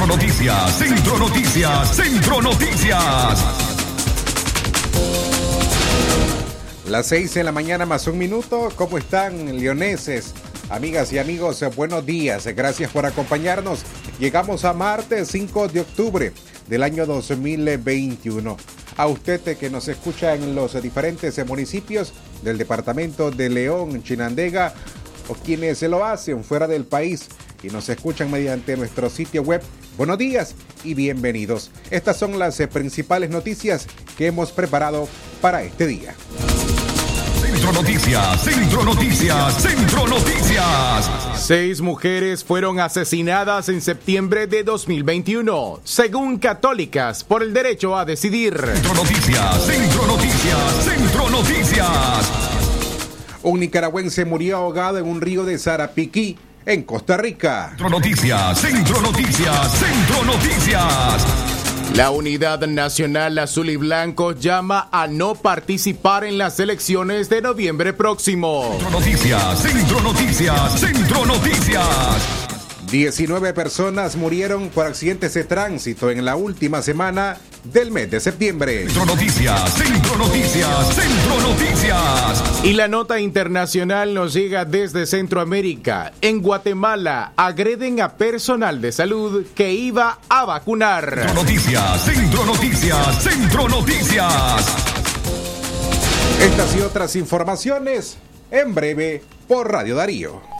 Centro Noticias, Centro Noticias, Centro Noticias. Las seis de la mañana más un minuto. ¿Cómo están, leoneses? Amigas y amigos, buenos días. Gracias por acompañarnos. Llegamos a martes 5 de octubre del año 2021. A usted que nos escucha en los diferentes municipios del departamento de León, Chinandega, o quienes se lo hacen fuera del país y nos escuchan mediante nuestro sitio web. Buenos días y bienvenidos. Estas son las principales noticias que hemos preparado para este día. Centro Noticias, Centro Noticias, Centro Noticias. Seis mujeres fueron asesinadas en septiembre de 2021, según católicas, por el derecho a decidir. Centro Noticias, Centro Noticias, Centro Noticias. Un nicaragüense murió ahogado en un río de Sarapiquí, en Costa Rica. Centro Noticias, Centro Noticias, Centro Noticias. La Unidad Nacional Azul y Blanco llama a no participar en las elecciones de noviembre próximo. Centro Noticias, Centro Noticias, Centro Noticias. 19 personas murieron por accidentes de tránsito en la última semana del mes de septiembre. Centro Noticias, Centro Noticias, Centro Noticias. Y la nota internacional nos llega desde Centroamérica. En Guatemala agreden a personal de salud que iba a vacunar. Centro Noticias, Centro Noticias, Centro Noticias. Estas y otras informaciones en breve por Radio Darío.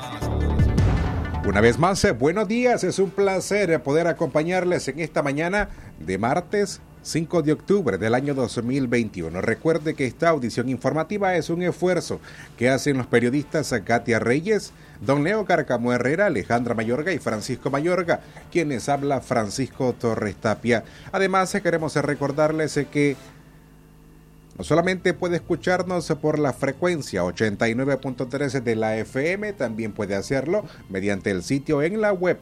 Una vez más, eh, buenos días. Es un placer eh, poder acompañarles en esta mañana de martes 5 de octubre del año 2021. Recuerde que esta audición informativa es un esfuerzo que hacen los periodistas Katia Reyes, Don Leo Carcamo Herrera, Alejandra Mayorga y Francisco Mayorga, quienes habla Francisco Torres Tapia. Además, eh, queremos recordarles que no solamente puede escucharnos por la frecuencia 89.13 de la FM, también puede hacerlo mediante el sitio en la web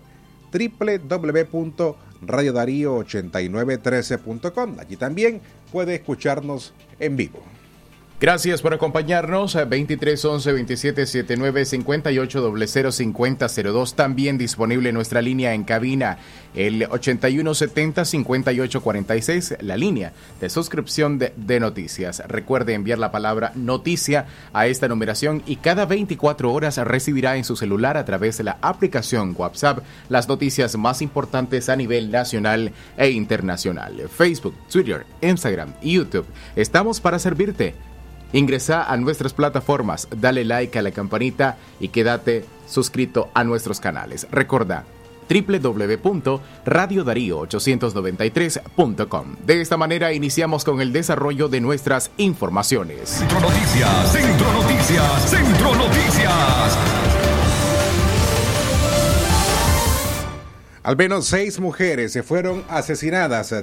www.radiodarío8913.com. Allí también puede escucharnos en vivo. Gracias por acompañarnos. 23 11 27 79 58 00 50 02. También disponible nuestra línea en cabina, el 81 70 58 46, la línea de suscripción de, de, noticias. Recuerde enviar la palabra noticia a esta numeración y cada 24 horas recibirá en su celular a través de la aplicación WhatsApp las noticias más importantes a nivel nacional e internacional. Facebook, Twitter, Instagram y YouTube. Estamos para servirte. Ingresa a nuestras plataformas, dale like a la campanita y quédate suscrito a nuestros canales. Recuerda www.radiodarío893.com. De esta manera iniciamos con el desarrollo de nuestras informaciones. Centro Noticias, Centro Noticias, Centro Noticias. Al menos seis mujeres se fueron asesinadas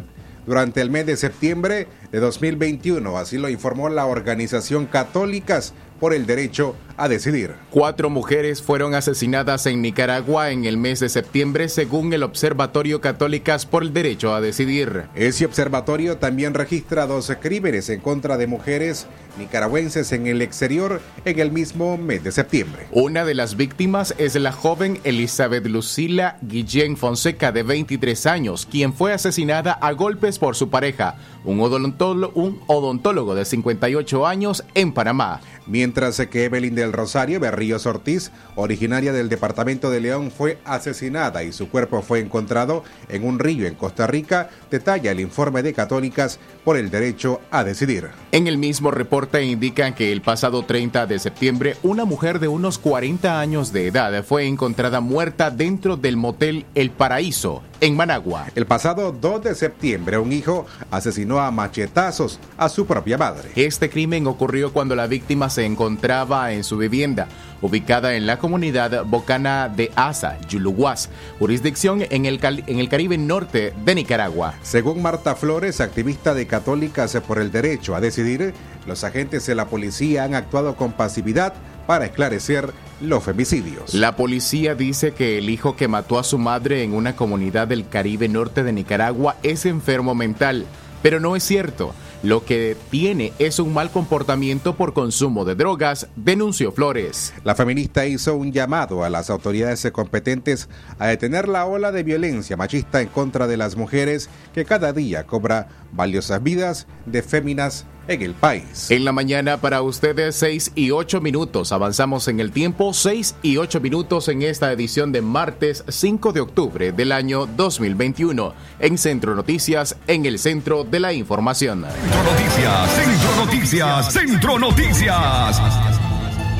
durante el mes de septiembre de 2021, así lo informó la organización Católicas por el Derecho a Decidir. Cuatro mujeres fueron asesinadas en Nicaragua en el mes de septiembre según el Observatorio Católicas por el Derecho a Decidir. Ese observatorio también registra dos crímenes en contra de mujeres nicaragüenses en el exterior en el mismo mes de septiembre. Una de las víctimas es la joven Elizabeth Lucila Guillén Fonseca de 23 años, quien fue asesinada a golpes por su pareja, un odontólogo, un odontólogo de 58 años en Panamá. Mientras que Evelyn del Rosario Berríos Ortiz, originaria del departamento de León, fue asesinada y su cuerpo fue encontrado en un río en Costa Rica, detalla el informe de Católicas por el derecho a decidir. En el mismo reporte indican que el pasado 30 de septiembre una mujer de unos 40 años de edad fue encontrada muerta dentro del motel El Paraíso en Managua. El pasado 2 de septiembre, un hijo asesinó a machetazos a su propia madre. Este crimen ocurrió cuando la víctima se encontraba en su vivienda, ubicada en la comunidad bocana de Asa, Yuluguas, jurisdicción en el, en el Caribe norte de Nicaragua. Según Marta Flores, activista de Católicas por el Derecho a Decidir, los agentes de la policía han actuado con pasividad para esclarecer los femicidios. La policía dice que el hijo que mató a su madre en una comunidad del Caribe norte de Nicaragua es enfermo mental, pero no es cierto. Lo que tiene es un mal comportamiento por consumo de drogas, denunció Flores. La feminista hizo un llamado a las autoridades competentes a detener la ola de violencia machista en contra de las mujeres que cada día cobra valiosas vidas de féminas en el país. En la mañana para ustedes 6 y 8 minutos. Avanzamos en el tiempo 6 y 8 minutos en esta edición de martes 5 de octubre del año 2021 en Centro Noticias en el centro de la información. Centro Noticias, Centro Noticias, Centro Noticias.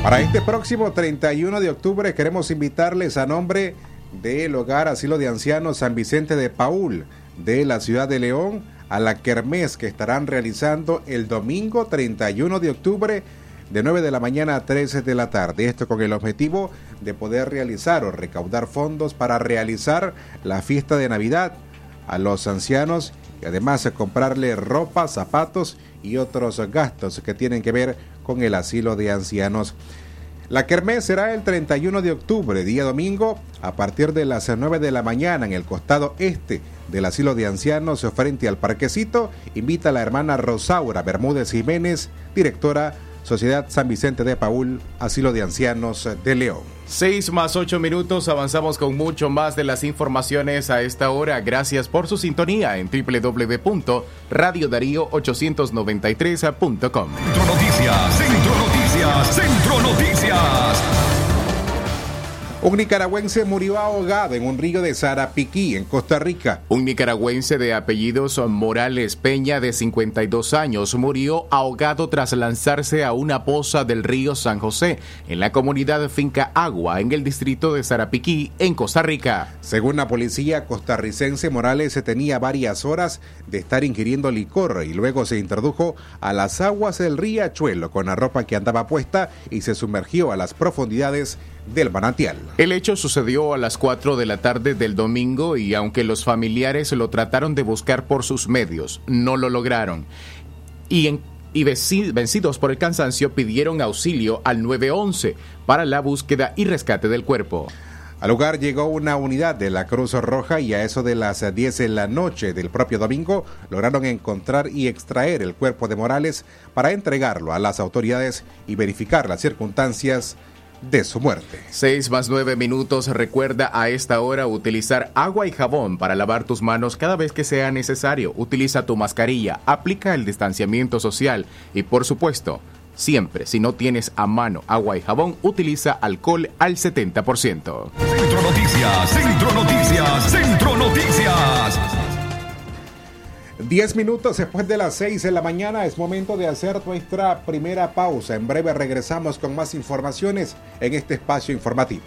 Para este próximo 31 de octubre queremos invitarles a nombre del Hogar Asilo de Ancianos San Vicente de Paul de la ciudad de León a la kermés que estarán realizando el domingo 31 de octubre de 9 de la mañana a 13 de la tarde. Esto con el objetivo de poder realizar o recaudar fondos para realizar la fiesta de Navidad a los ancianos y además comprarle ropa, zapatos y otros gastos que tienen que ver con el asilo de ancianos. La kermés será el 31 de octubre, día domingo, a partir de las 9 de la mañana en el costado este del asilo de ancianos frente al parquecito. Invita a la hermana Rosaura Bermúdez Jiménez, directora Sociedad San Vicente de Paul, Asilo de Ancianos de León. Seis más ocho minutos, avanzamos con mucho más de las informaciones a esta hora. Gracias por su sintonía en www.radiodarío893.com. Centro Noticias, Centro Centro Noticias. Un nicaragüense murió ahogado en un río de Sarapiquí, en Costa Rica. Un nicaragüense de apellidos Morales Peña, de 52 años, murió ahogado tras lanzarse a una poza del río San José, en la comunidad Finca Agua, en el distrito de Sarapiquí, en Costa Rica. Según la policía costarricense, Morales se tenía varias horas de estar ingiriendo licor y luego se introdujo a las aguas del riachuelo con la ropa que andaba puesta y se sumergió a las profundidades del manantial. El hecho sucedió a las 4 de la tarde del domingo y aunque los familiares lo trataron de buscar por sus medios, no lo lograron. Y, en, y vencidos por el cansancio pidieron auxilio al 911 para la búsqueda y rescate del cuerpo. Al lugar llegó una unidad de la Cruz Roja y a eso de las 10 de la noche del propio domingo lograron encontrar y extraer el cuerpo de Morales para entregarlo a las autoridades y verificar las circunstancias de su muerte. 6 más 9 minutos. Recuerda a esta hora utilizar agua y jabón para lavar tus manos cada vez que sea necesario. Utiliza tu mascarilla, aplica el distanciamiento social y por supuesto, siempre si no tienes a mano agua y jabón, utiliza alcohol al 70%. Centro Noticias, Centro Noticias, Centro Noticias. Diez minutos después de las seis de la mañana es momento de hacer nuestra primera pausa. En breve regresamos con más informaciones en este espacio informativo.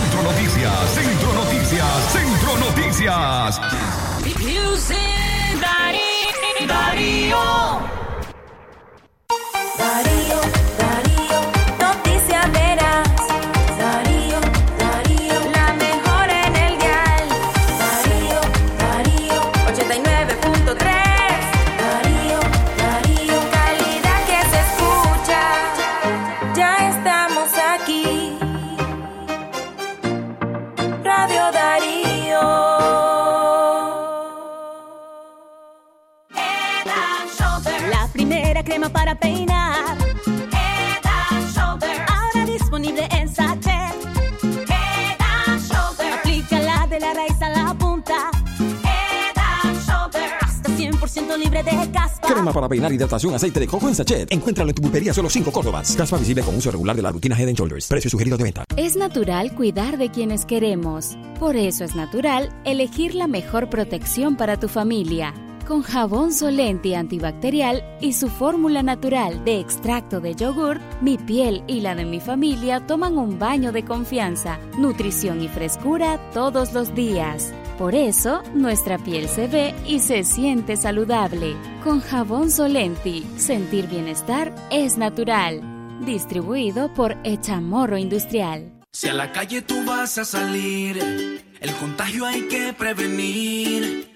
Centro Noticias, Centro Noticias, Centro Noticias. Darío. Darío, crema para peinar. Head and Shoulders. Ahora disponible en sachet. Head and Shoulders. Aplícala de la raíz a la punta. Head and Shoulders. Hasta 100% libre de caspa. Crema para peinar, hidratación, aceite de coco en sachet. Encuéntralo en tu pulpería solo 5 Córdobas. Caspa visible con uso regular de la rutina Head Shoulders. Precio sugerido de venta. Es natural cuidar de quienes queremos. Por eso es natural elegir la mejor protección para tu familia. Con jabón Solenti antibacterial y su fórmula natural de extracto de yogur, mi piel y la de mi familia toman un baño de confianza, nutrición y frescura todos los días. Por eso, nuestra piel se ve y se siente saludable. Con jabón Solenti, sentir bienestar es natural. Distribuido por Echamorro Industrial. Si a la calle tú vas a salir, el contagio hay que prevenir.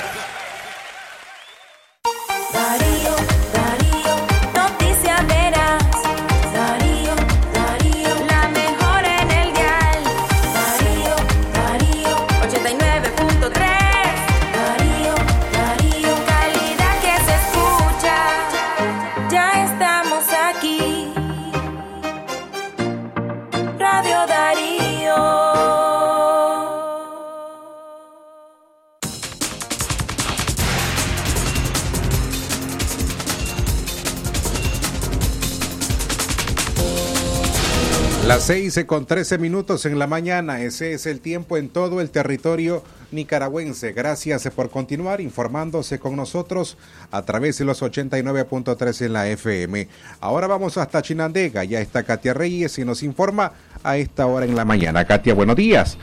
Las 6 con 13 minutos en la mañana, ese es el tiempo en todo el territorio nicaragüense. Gracias por continuar informándose con nosotros a través de los 89.3 en la FM. Ahora vamos hasta Chinandega, ya está Katia Reyes y nos informa a esta hora en la mañana. Katia, buenos días.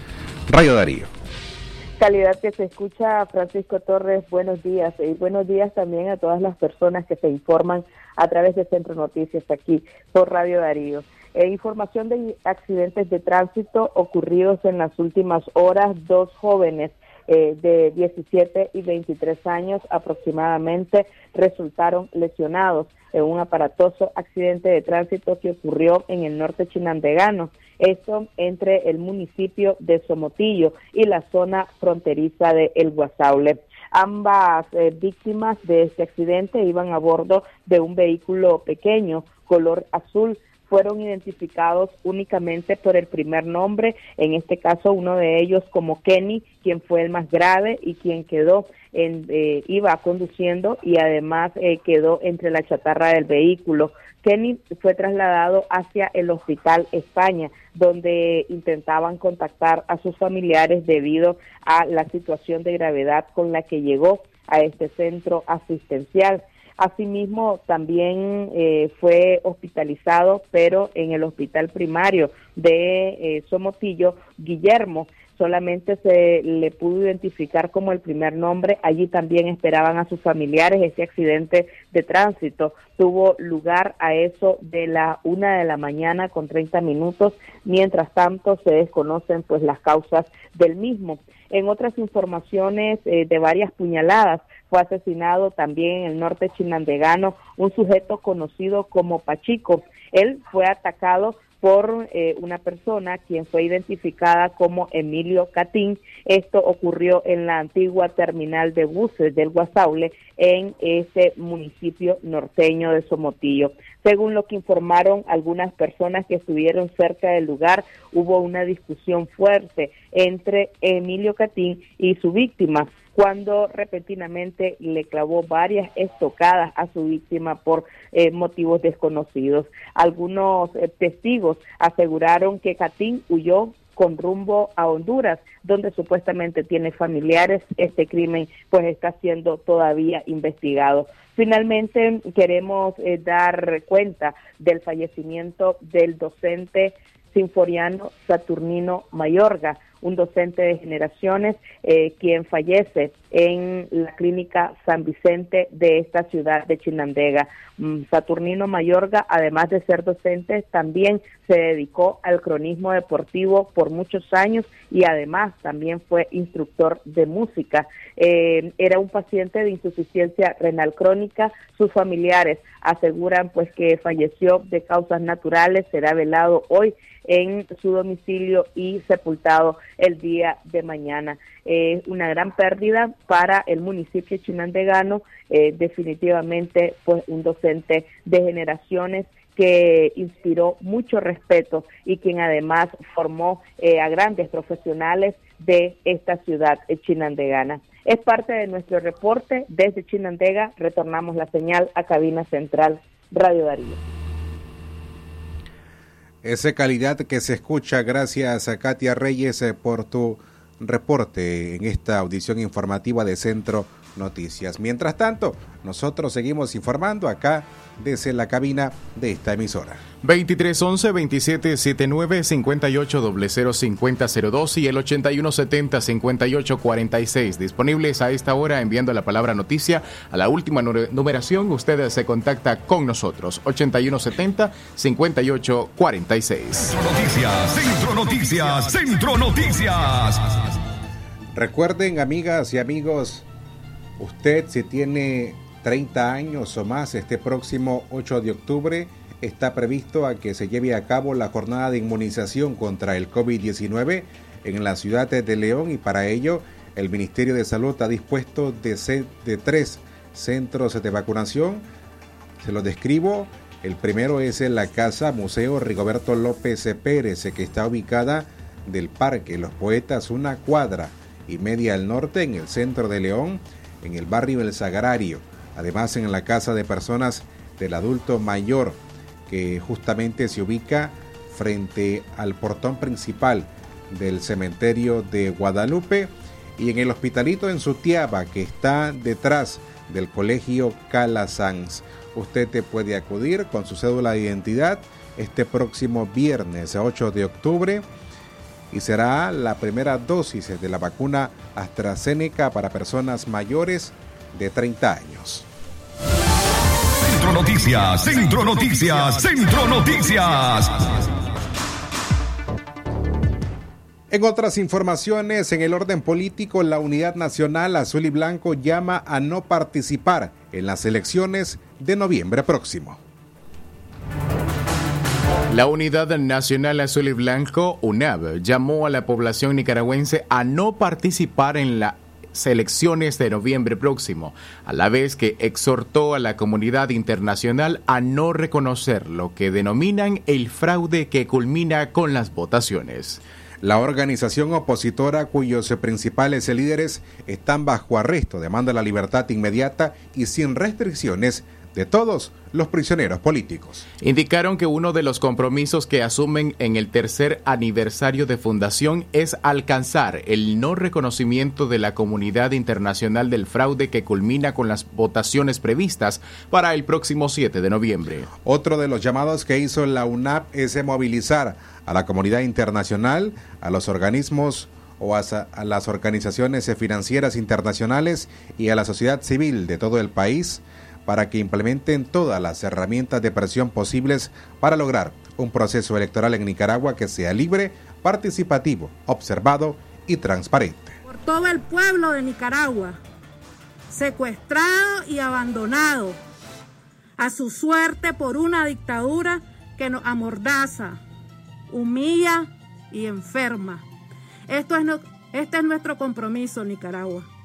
Rayo Darío. Calidad que se escucha, Francisco Torres, buenos días. Y buenos días también a todas las personas que se informan a través de Centro Noticias aquí por Radio Darío. Eh, información de accidentes de tránsito ocurridos en las últimas horas. Dos jóvenes eh, de 17 y 23 años aproximadamente resultaron lesionados en un aparatoso accidente de tránsito que ocurrió en el norte chinandegano. Esto entre el municipio de Somotillo y la zona fronteriza de El Guasaule. Ambas eh, víctimas de este accidente iban a bordo de un vehículo pequeño color azul fueron identificados únicamente por el primer nombre, en este caso uno de ellos como Kenny, quien fue el más grave y quien quedó en, eh, iba conduciendo y además eh, quedó entre la chatarra del vehículo. Kenny fue trasladado hacia el Hospital España, donde intentaban contactar a sus familiares debido a la situación de gravedad con la que llegó a este centro asistencial. Asimismo, también eh, fue hospitalizado, pero en el hospital primario de eh, Somotillo, Guillermo. Solamente se le pudo identificar como el primer nombre. Allí también esperaban a sus familiares. Ese accidente de tránsito tuvo lugar a eso de la una de la mañana con 30 minutos. Mientras tanto, se desconocen pues las causas del mismo. En otras informaciones eh, de varias puñaladas, fue asesinado también en el norte chinandegano un sujeto conocido como Pachico. Él fue atacado por eh, una persona quien fue identificada como Emilio Catín. Esto ocurrió en la antigua terminal de buses del Guasaule en ese municipio norteño de Somotillo. Según lo que informaron algunas personas que estuvieron cerca del lugar, hubo una discusión fuerte entre Emilio Catín y su víctima cuando repentinamente le clavó varias estocadas a su víctima por eh, motivos desconocidos. Algunos eh, testigos aseguraron que Catín huyó con rumbo a Honduras, donde supuestamente tiene familiares. Este crimen pues está siendo todavía investigado. Finalmente queremos eh, dar cuenta del fallecimiento del docente sinforiano Saturnino Mayorga, un docente de generaciones eh, quien fallece en la clínica San Vicente de esta ciudad de Chinandega. Mm, Saturnino Mayorga, además de ser docente, también se dedicó al cronismo deportivo por muchos años y además también fue instructor de música. Eh, era un paciente de insuficiencia renal crónica. Sus familiares aseguran pues que falleció de causas naturales, será velado hoy en su domicilio y sepultado el día de mañana. Es una gran pérdida para el municipio chinandegano, eh, definitivamente pues un docente de generaciones que inspiró mucho respeto y quien además formó eh, a grandes profesionales de esta ciudad chinandegana. Es parte de nuestro reporte. Desde Chinandega retornamos la señal a cabina central Radio Darío. Esa calidad que se escucha, gracias a Katia Reyes eh, por tu reporte en esta audición informativa de Centro Noticias. Mientras tanto, nosotros seguimos informando acá desde la cabina de esta emisora. 2311-2779-5800-5002 y el 8170-5846. Disponibles a esta hora enviando la palabra noticia a la última numeración. Usted se contacta con nosotros. 8170-5846. Centro Noticias, Centro Noticias, Centro Noticias. Recuerden, amigas y amigos, usted si tiene 30 años o más, este próximo 8 de octubre está previsto a que se lleve a cabo la jornada de inmunización contra el COVID-19 en la ciudad de León y para ello el Ministerio de Salud ha dispuesto de, de tres centros de vacunación. Se los describo. El primero es en la Casa Museo Rigoberto López Pérez, que está ubicada del Parque Los Poetas, una cuadra y media al norte en el centro de León, en el barrio El Sagrario. Además, en la Casa de Personas del Adulto Mayor, que justamente se ubica frente al portón principal del cementerio de Guadalupe y en el hospitalito en Sutiaba que está detrás del colegio Calasanz. Usted te puede acudir con su cédula de identidad este próximo viernes 8 de octubre y será la primera dosis de la vacuna AstraZeneca para personas mayores de 30 años. Centro Noticias, Centro Noticias, Centro Noticias. En otras informaciones, en el orden político, la Unidad Nacional Azul y Blanco llama a no participar en las elecciones de noviembre próximo. La Unidad Nacional Azul y Blanco, UNAB, llamó a la población nicaragüense a no participar en la elecciones de noviembre próximo, a la vez que exhortó a la comunidad internacional a no reconocer lo que denominan el fraude que culmina con las votaciones. La organización opositora cuyos principales líderes están bajo arresto demanda la libertad inmediata y sin restricciones de todos los prisioneros políticos. Indicaron que uno de los compromisos que asumen en el tercer aniversario de fundación es alcanzar el no reconocimiento de la comunidad internacional del fraude que culmina con las votaciones previstas para el próximo 7 de noviembre. Otro de los llamados que hizo la UNAP es movilizar a la comunidad internacional, a los organismos o a, a las organizaciones financieras internacionales y a la sociedad civil de todo el país para que implementen todas las herramientas de presión posibles para lograr un proceso electoral en Nicaragua que sea libre, participativo, observado y transparente. Por todo el pueblo de Nicaragua, secuestrado y abandonado a su suerte por una dictadura que nos amordaza, humilla y enferma. Esto es este es nuestro compromiso, Nicaragua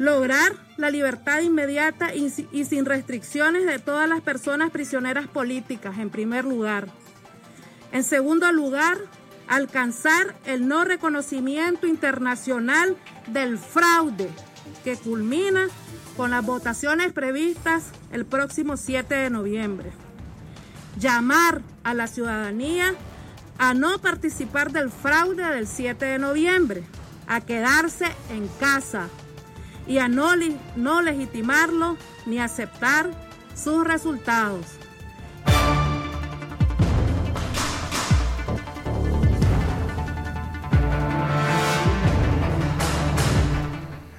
lograr la libertad inmediata y, sin restricciones de todas las personas prisioneras políticas, en primer lugar. En segundo lugar, alcanzar el no reconocimiento internacional del fraude que culmina con las votaciones previstas el próximo 7 de noviembre. Llamar a la ciudadanía a no participar del fraude del 7 de noviembre, a quedarse en casa, y a no, legitimarlo ni aceptar sus resultados.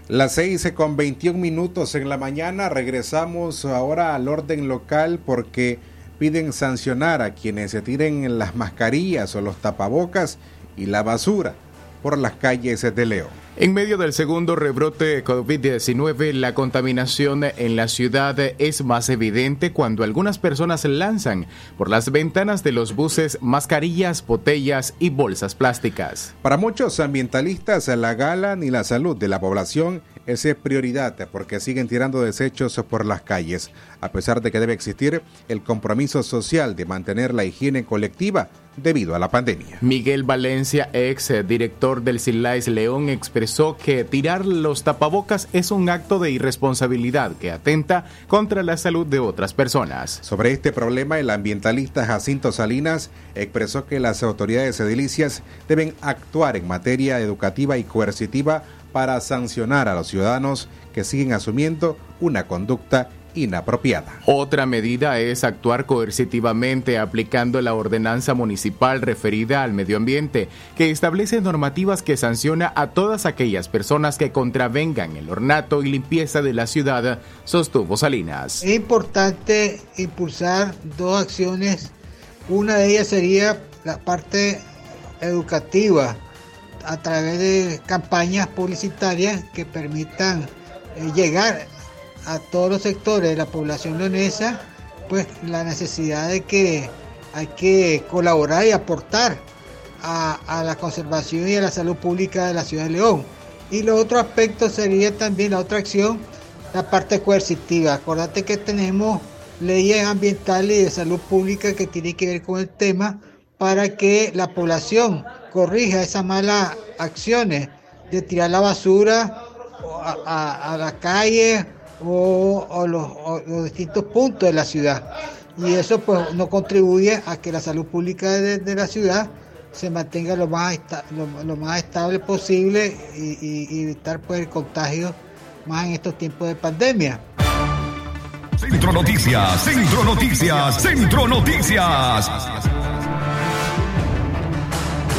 Las seis con 21 minutos en la mañana regresamos ahora al orden local porque piden sancionar a quienes se tiren las mascarillas o los tapabocas y la basura por las calles de León. En medio del segundo rebrote COVID-19, la contaminación en la ciudad es más evidente cuando algunas personas lanzan por las ventanas de los buses mascarillas, botellas y bolsas plásticas. Para muchos ambientalistas, la gala ni la salud de la población es prioridad porque siguen tirando desechos por las calles, a pesar de que debe existir el compromiso social de mantener la higiene colectiva debido a la pandemia. Miguel Valencia, ex director del CILAIS León, expresó que tirar los tapabocas es un acto de irresponsabilidad que atenta contra la salud de otras personas. Sobre este problema, el ambientalista Jacinto Salinas expresó que las autoridades edilicias deben actuar en materia educativa y coercitiva para sancionar a los ciudadanos que siguen asumiendo una conducta inapropiada. Otra medida es actuar coercitivamente aplicando la ordenanza municipal referida al medio ambiente, que establece normativas que sanciona a todas aquellas personas que contravengan el ornato y limpieza de la ciudad, sostuvo Salinas. Es importante impulsar dos acciones. Una de ellas sería la parte educativa a través de campañas publicitarias que permitan eh, llegar a todos los sectores de la población leonesa, pues la necesidad de que hay que colaborar y aportar a, la conservación y a la salud pública de la ciudad de León. Y los otro aspecto sería también la otra acción, la parte coercitiva. Acordate que tenemos leyes ambientales y de salud pública que tienen que ver con el tema para que la población corrija esas malas acciones de tirar la basura a, la calle o, los, distintos puntos de la ciudad. Y eso pues no contribuye a que la salud pública de, la ciudad se mantenga lo más, lo, más estable posible y, evitar pues el contagio más en estos tiempos de pandemia. Centro Noticias, Centro Noticias, Centro Noticias.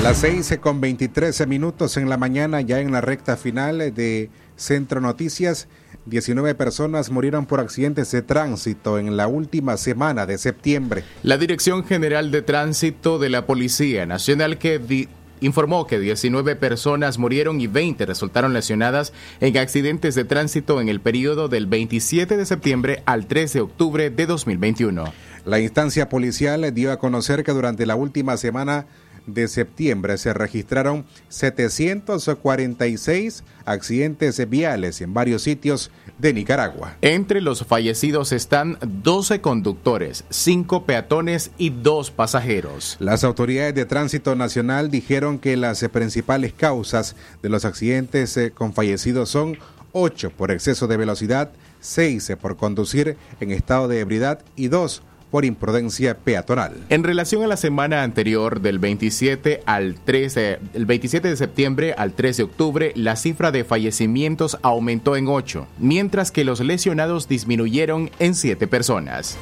Las 6 con 23 minutos en la mañana, ya en la recta final de Centro Noticias. 19 personas murieron por accidentes de tránsito en la última semana de septiembre. La Dirección General de Tránsito de la Policía Nacional que informó que 19 personas murieron y 20 resultaron lesionadas en accidentes de tránsito en el periodo del 27 de septiembre al 3 de octubre de 2021. La instancia policial dio a conocer que durante la última semana de septiembre se registraron 746 accidentes viales en varios sitios de Nicaragua. Entre los fallecidos están 12 conductores, 5 peatones y 2 pasajeros. Las autoridades de tránsito nacional dijeron que las principales causas de los accidentes con fallecidos son 8 por exceso de velocidad, 6 por conducir en estado de ebriedad y 2 por imprudencia peatonal. En relación a la semana anterior del 27 al 13, el 27 de septiembre al 3 de octubre, la cifra de fallecimientos aumentó en 8, mientras que los lesionados disminuyeron en 7 personas.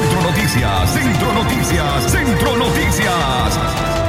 Centro Noticias, Centro Noticias, Centro Noticias.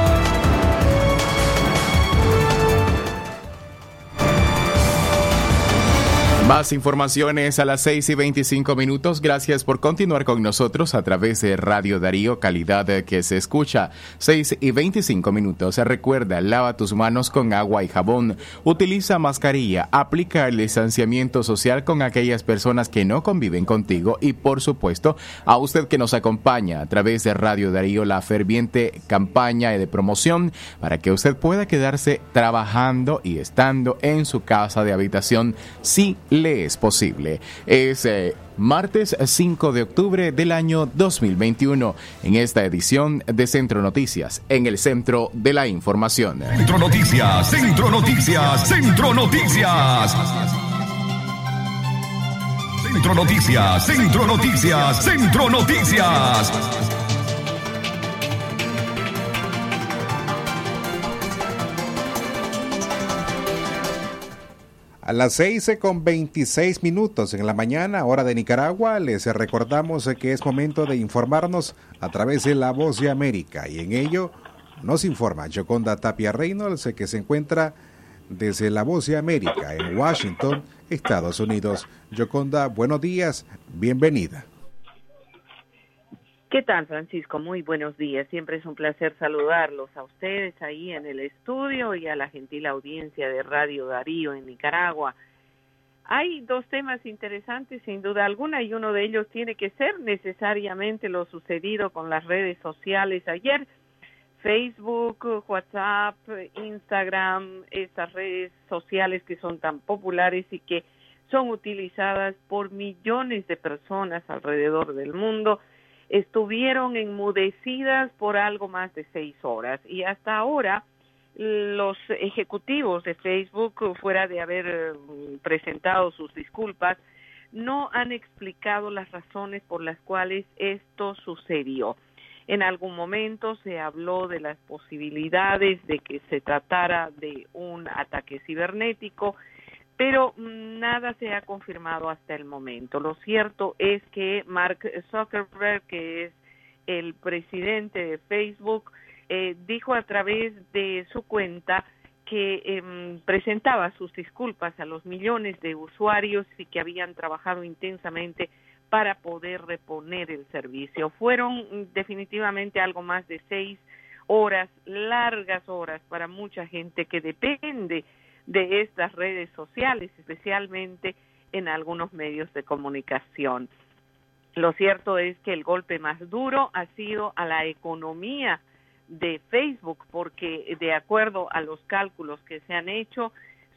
Más informaciones a las 6 y 25 minutos. Gracias por continuar con nosotros a través de Radio Darío, calidad que se escucha. 6 y 25 minutos. Recuerda, lava tus manos con agua y jabón. Utiliza mascarilla. Aplica el distanciamiento social con aquellas personas que no conviven contigo. Y por supuesto, a usted que nos acompaña a través de Radio Darío, la ferviente campaña de promoción para que usted pueda quedarse trabajando y estando en su casa de habitación. Sí, le es posible. Es eh, martes 5 de octubre del año 2021 en esta edición de Centro Noticias, en el centro de la información. Centro Noticias, Centro Noticias, Centro Noticias. Centro Noticias, Centro Noticias, Centro Noticias. A las 6 con 26 minutos en la mañana, hora de Nicaragua, les recordamos que es momento de informarnos a través de La Voz de América y en ello nos informa Joconda Tapia Reynolds que se encuentra desde La Voz de América en Washington, Estados Unidos. Yoconda, buenos días, bienvenida. ¿Qué tal, Francisco? Muy buenos días. Siempre es un placer saludarlos a ustedes ahí en el estudio y a la gentil audiencia de Radio Darío en Nicaragua. Hay dos temas interesantes, sin duda alguna, y uno de ellos tiene que ser necesariamente lo sucedido con las redes sociales ayer. Facebook, WhatsApp, Instagram, estas redes sociales que son tan populares y que son utilizadas por millones de personas alrededor del mundo estuvieron enmudecidas por algo más de seis horas y hasta ahora los ejecutivos de Facebook, fuera de haber eh, presentado sus disculpas, no han explicado las razones por las cuales esto sucedió. En algún momento se habló de las posibilidades de que se tratara de un ataque cibernético, pero nada se ha confirmado hasta el momento. Lo cierto es que Mark Zuckerberg, que es el presidente de Facebook, eh, dijo a través de su cuenta que em, presentaba sus disculpas a los millones de usuarios y que habían trabajado intensamente para poder reponer el servicio. Fueron definitivamente algo más de seis horas, largas horas para mucha gente que depende de estas redes sociales, especialmente en algunos medios de comunicación. Lo cierto es que el golpe más duro ha sido a la economía de Facebook, porque de acuerdo a los cálculos que se han hecho,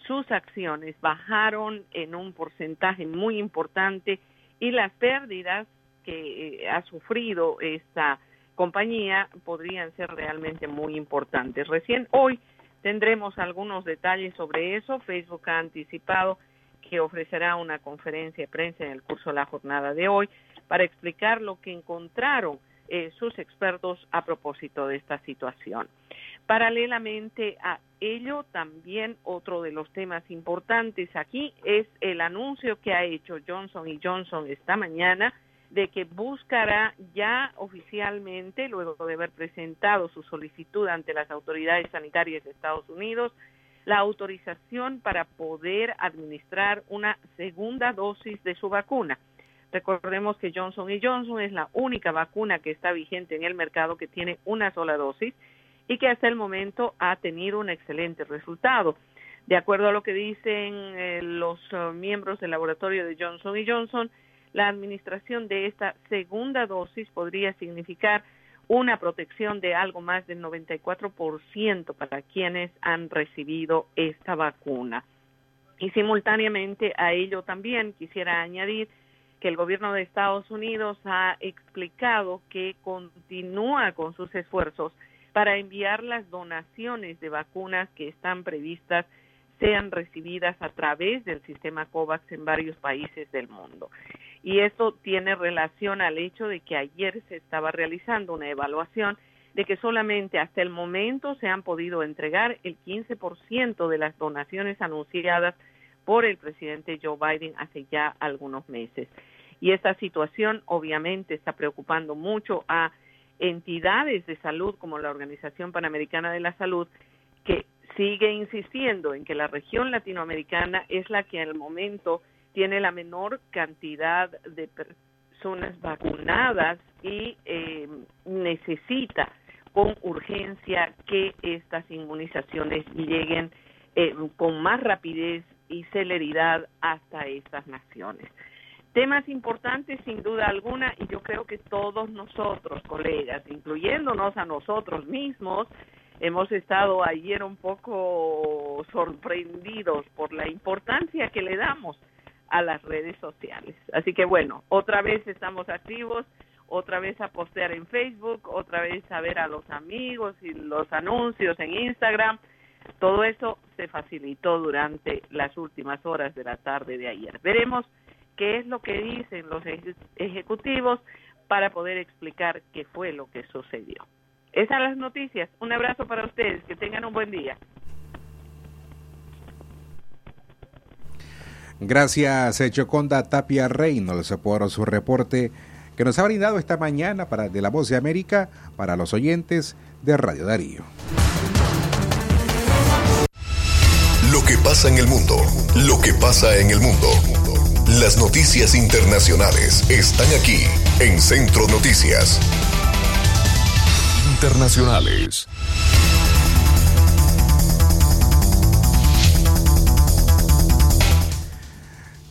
sus acciones bajaron en un porcentaje muy importante y las pérdidas que eh, ha sufrido esta compañía podrían ser realmente muy importantes. Recién hoy Tendremos algunos detalles sobre eso. Facebook ha anticipado que ofrecerá una conferencia de prensa en el curso de la jornada de hoy para explicar lo que encontraron eh, sus expertos a propósito de esta situación. Paralelamente a ello, también otro de los temas importantes aquí es el anuncio que ha hecho Johnson y Johnson esta mañana de que buscará ya oficialmente, luego de haber presentado su solicitud ante las autoridades sanitarias de Estados Unidos, la autorización para poder administrar una segunda dosis de su vacuna. Recordemos que Johnson Johnson es la única vacuna que está vigente en el mercado que tiene una sola dosis y que hasta el momento ha tenido un excelente resultado. De acuerdo a lo que dicen eh, los eh, miembros del laboratorio de Johnson Johnson, la administración de esta segunda dosis podría significar una protección de algo más del 94% para quienes han recibido esta vacuna. Y simultáneamente a ello también quisiera añadir que el gobierno de Estados Unidos ha explicado que continúa con sus esfuerzos para enviar las donaciones de vacunas que están previstas sean recibidas a través del sistema COVAX en varios países del mundo. Y esto tiene relación al hecho de que ayer se estaba realizando una evaluación de que solamente hasta el momento se han podido entregar el 15% de las donaciones anunciadas por el presidente Joe Biden hace ya algunos meses. Y esta situación obviamente está preocupando mucho a entidades de salud como la Organización Panamericana de la Salud que sigue insistiendo en que la región latinoamericana es la que al momento tiene la menor cantidad de personas vacunadas y eh, necesita con urgencia que estas inmunizaciones lleguen eh, con más rapidez y celeridad hasta estas naciones. Temas importantes sin duda alguna y yo creo que todos nosotros, colegas, incluyéndonos a nosotros mismos, hemos estado ayer un poco sorprendidos por la importancia que le damos a las redes sociales. Así que bueno, otra vez estamos activos, otra vez a postear en Facebook, otra vez a ver a los amigos y los anuncios en Instagram. Todo eso se facilitó durante las últimas horas de la tarde de ayer. Veremos qué es lo que dicen los ejecutivos para poder explicar qué fue lo que sucedió. Esas son las noticias. Un abrazo para ustedes. Que tengan un buen día. Gracias, Choconda Tapia Reynolds, por su reporte que nos ha brindado esta mañana para de la Voz de América para los oyentes de Radio Darío. Lo que pasa en el mundo. Lo que pasa en el mundo. Las noticias internacionales están aquí en Centro Noticias. Internacionales.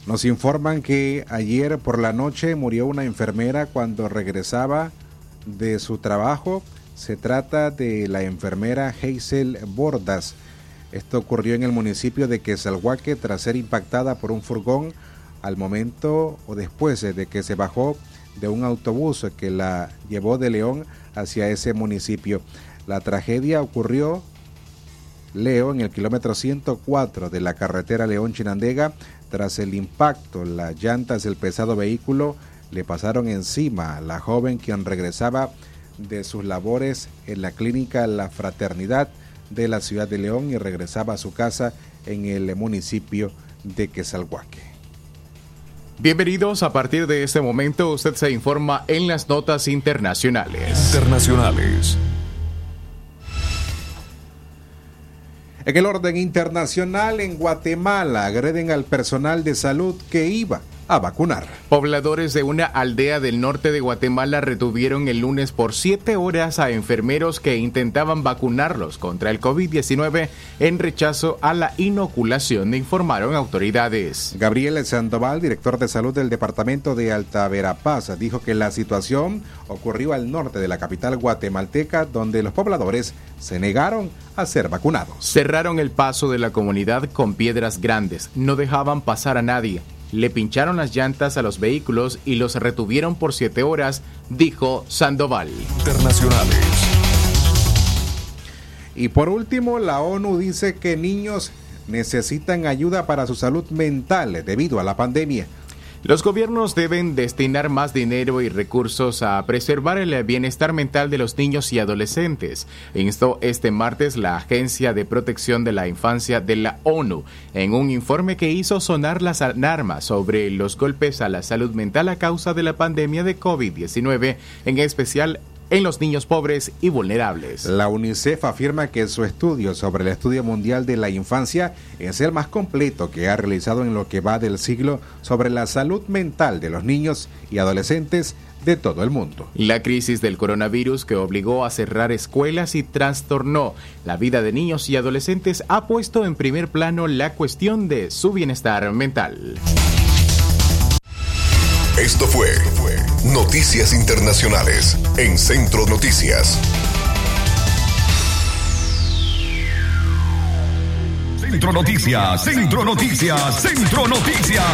Nos informan que ayer por la noche murió una enfermera cuando regresaba de su trabajo. Se trata de la enfermera Hazel Bordas. Esto ocurrió en el municipio de Quesalhuaque tras ser impactada por un furgón al momento o después de que se bajó de un autobús que la llevó de León hacia ese municipio. La tragedia ocurrió, Leo, en el kilómetro 104 de la carretera León-Chinandega. Tras el impacto, las llantas del pesado vehículo le pasaron encima a la joven quien regresaba de sus labores en la clínica La Fraternidad de la ciudad de León y regresaba a su casa en el municipio de Quesalhuaque. Bienvenidos, a partir de este momento usted se informa en las notas internacionales. Internacionales. En el orden internacional, en Guatemala agreden al personal de salud que iba a vacunar. Pobladores de una aldea del norte de Guatemala retuvieron el lunes por siete horas a enfermeros que intentaban vacunarlos contra el COVID-19 en rechazo a la inoculación, informaron autoridades. Gabriel Sandoval, director de salud del departamento de Alta Verapaz, dijo que la situación ocurrió al norte de la capital guatemalteca, donde los pobladores se negaron a ser vacunados. Cerraron el paso de la comunidad con piedras grandes, no dejaban pasar a nadie le pincharon las llantas a los vehículos y los retuvieron por siete horas, dijo Sandoval. Internacionales. Y por último, la ONU dice que niños necesitan ayuda para su salud mental debido a la pandemia. Los gobiernos deben destinar más dinero y recursos a preservar el bienestar mental de los niños y adolescentes, instó este martes la Agencia de Protección de la Infancia de la ONU en un informe que hizo sonar las alarmas sobre los golpes a la salud mental a causa de la pandemia de COVID-19, en especial en los niños pobres y vulnerables. La UNICEF afirma que su estudio sobre el Estudio Mundial de la Infancia es el más completo que ha realizado en lo que va del siglo sobre la salud mental de los niños y adolescentes de todo el mundo. La crisis del coronavirus que obligó a cerrar escuelas y trastornó la vida de niños y adolescentes ha puesto en primer plano la cuestión de su bienestar mental. Esto fue Noticias Internacionales en Centro Noticias. Centro Noticias, Centro Noticias, Centro Noticias.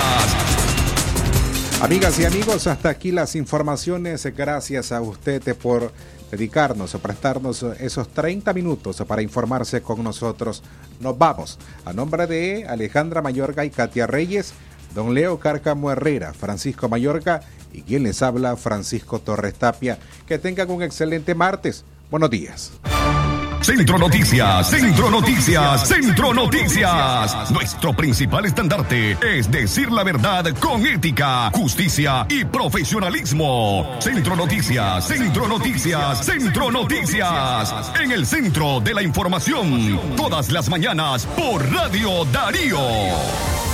Amigas y amigos, hasta aquí las informaciones. Gracias a usted por dedicarnos o prestarnos esos 30 minutos para informarse con nosotros. Nos vamos. A nombre de Alejandra Mayorga y Katia Reyes, don Leo Cárcamo Herrera, Francisco Mayorga y quien les habla, Francisco Torres Tapia. Que tengan un excelente martes. Buenos días. Centro Noticias, Centro Noticias, Centro Noticias. Nuestro principal estandarte es decir la verdad con ética, justicia y profesionalismo. Centro Noticias, Centro Noticias, Centro Noticias. En el centro de la información, todas las mañanas por Radio Darío.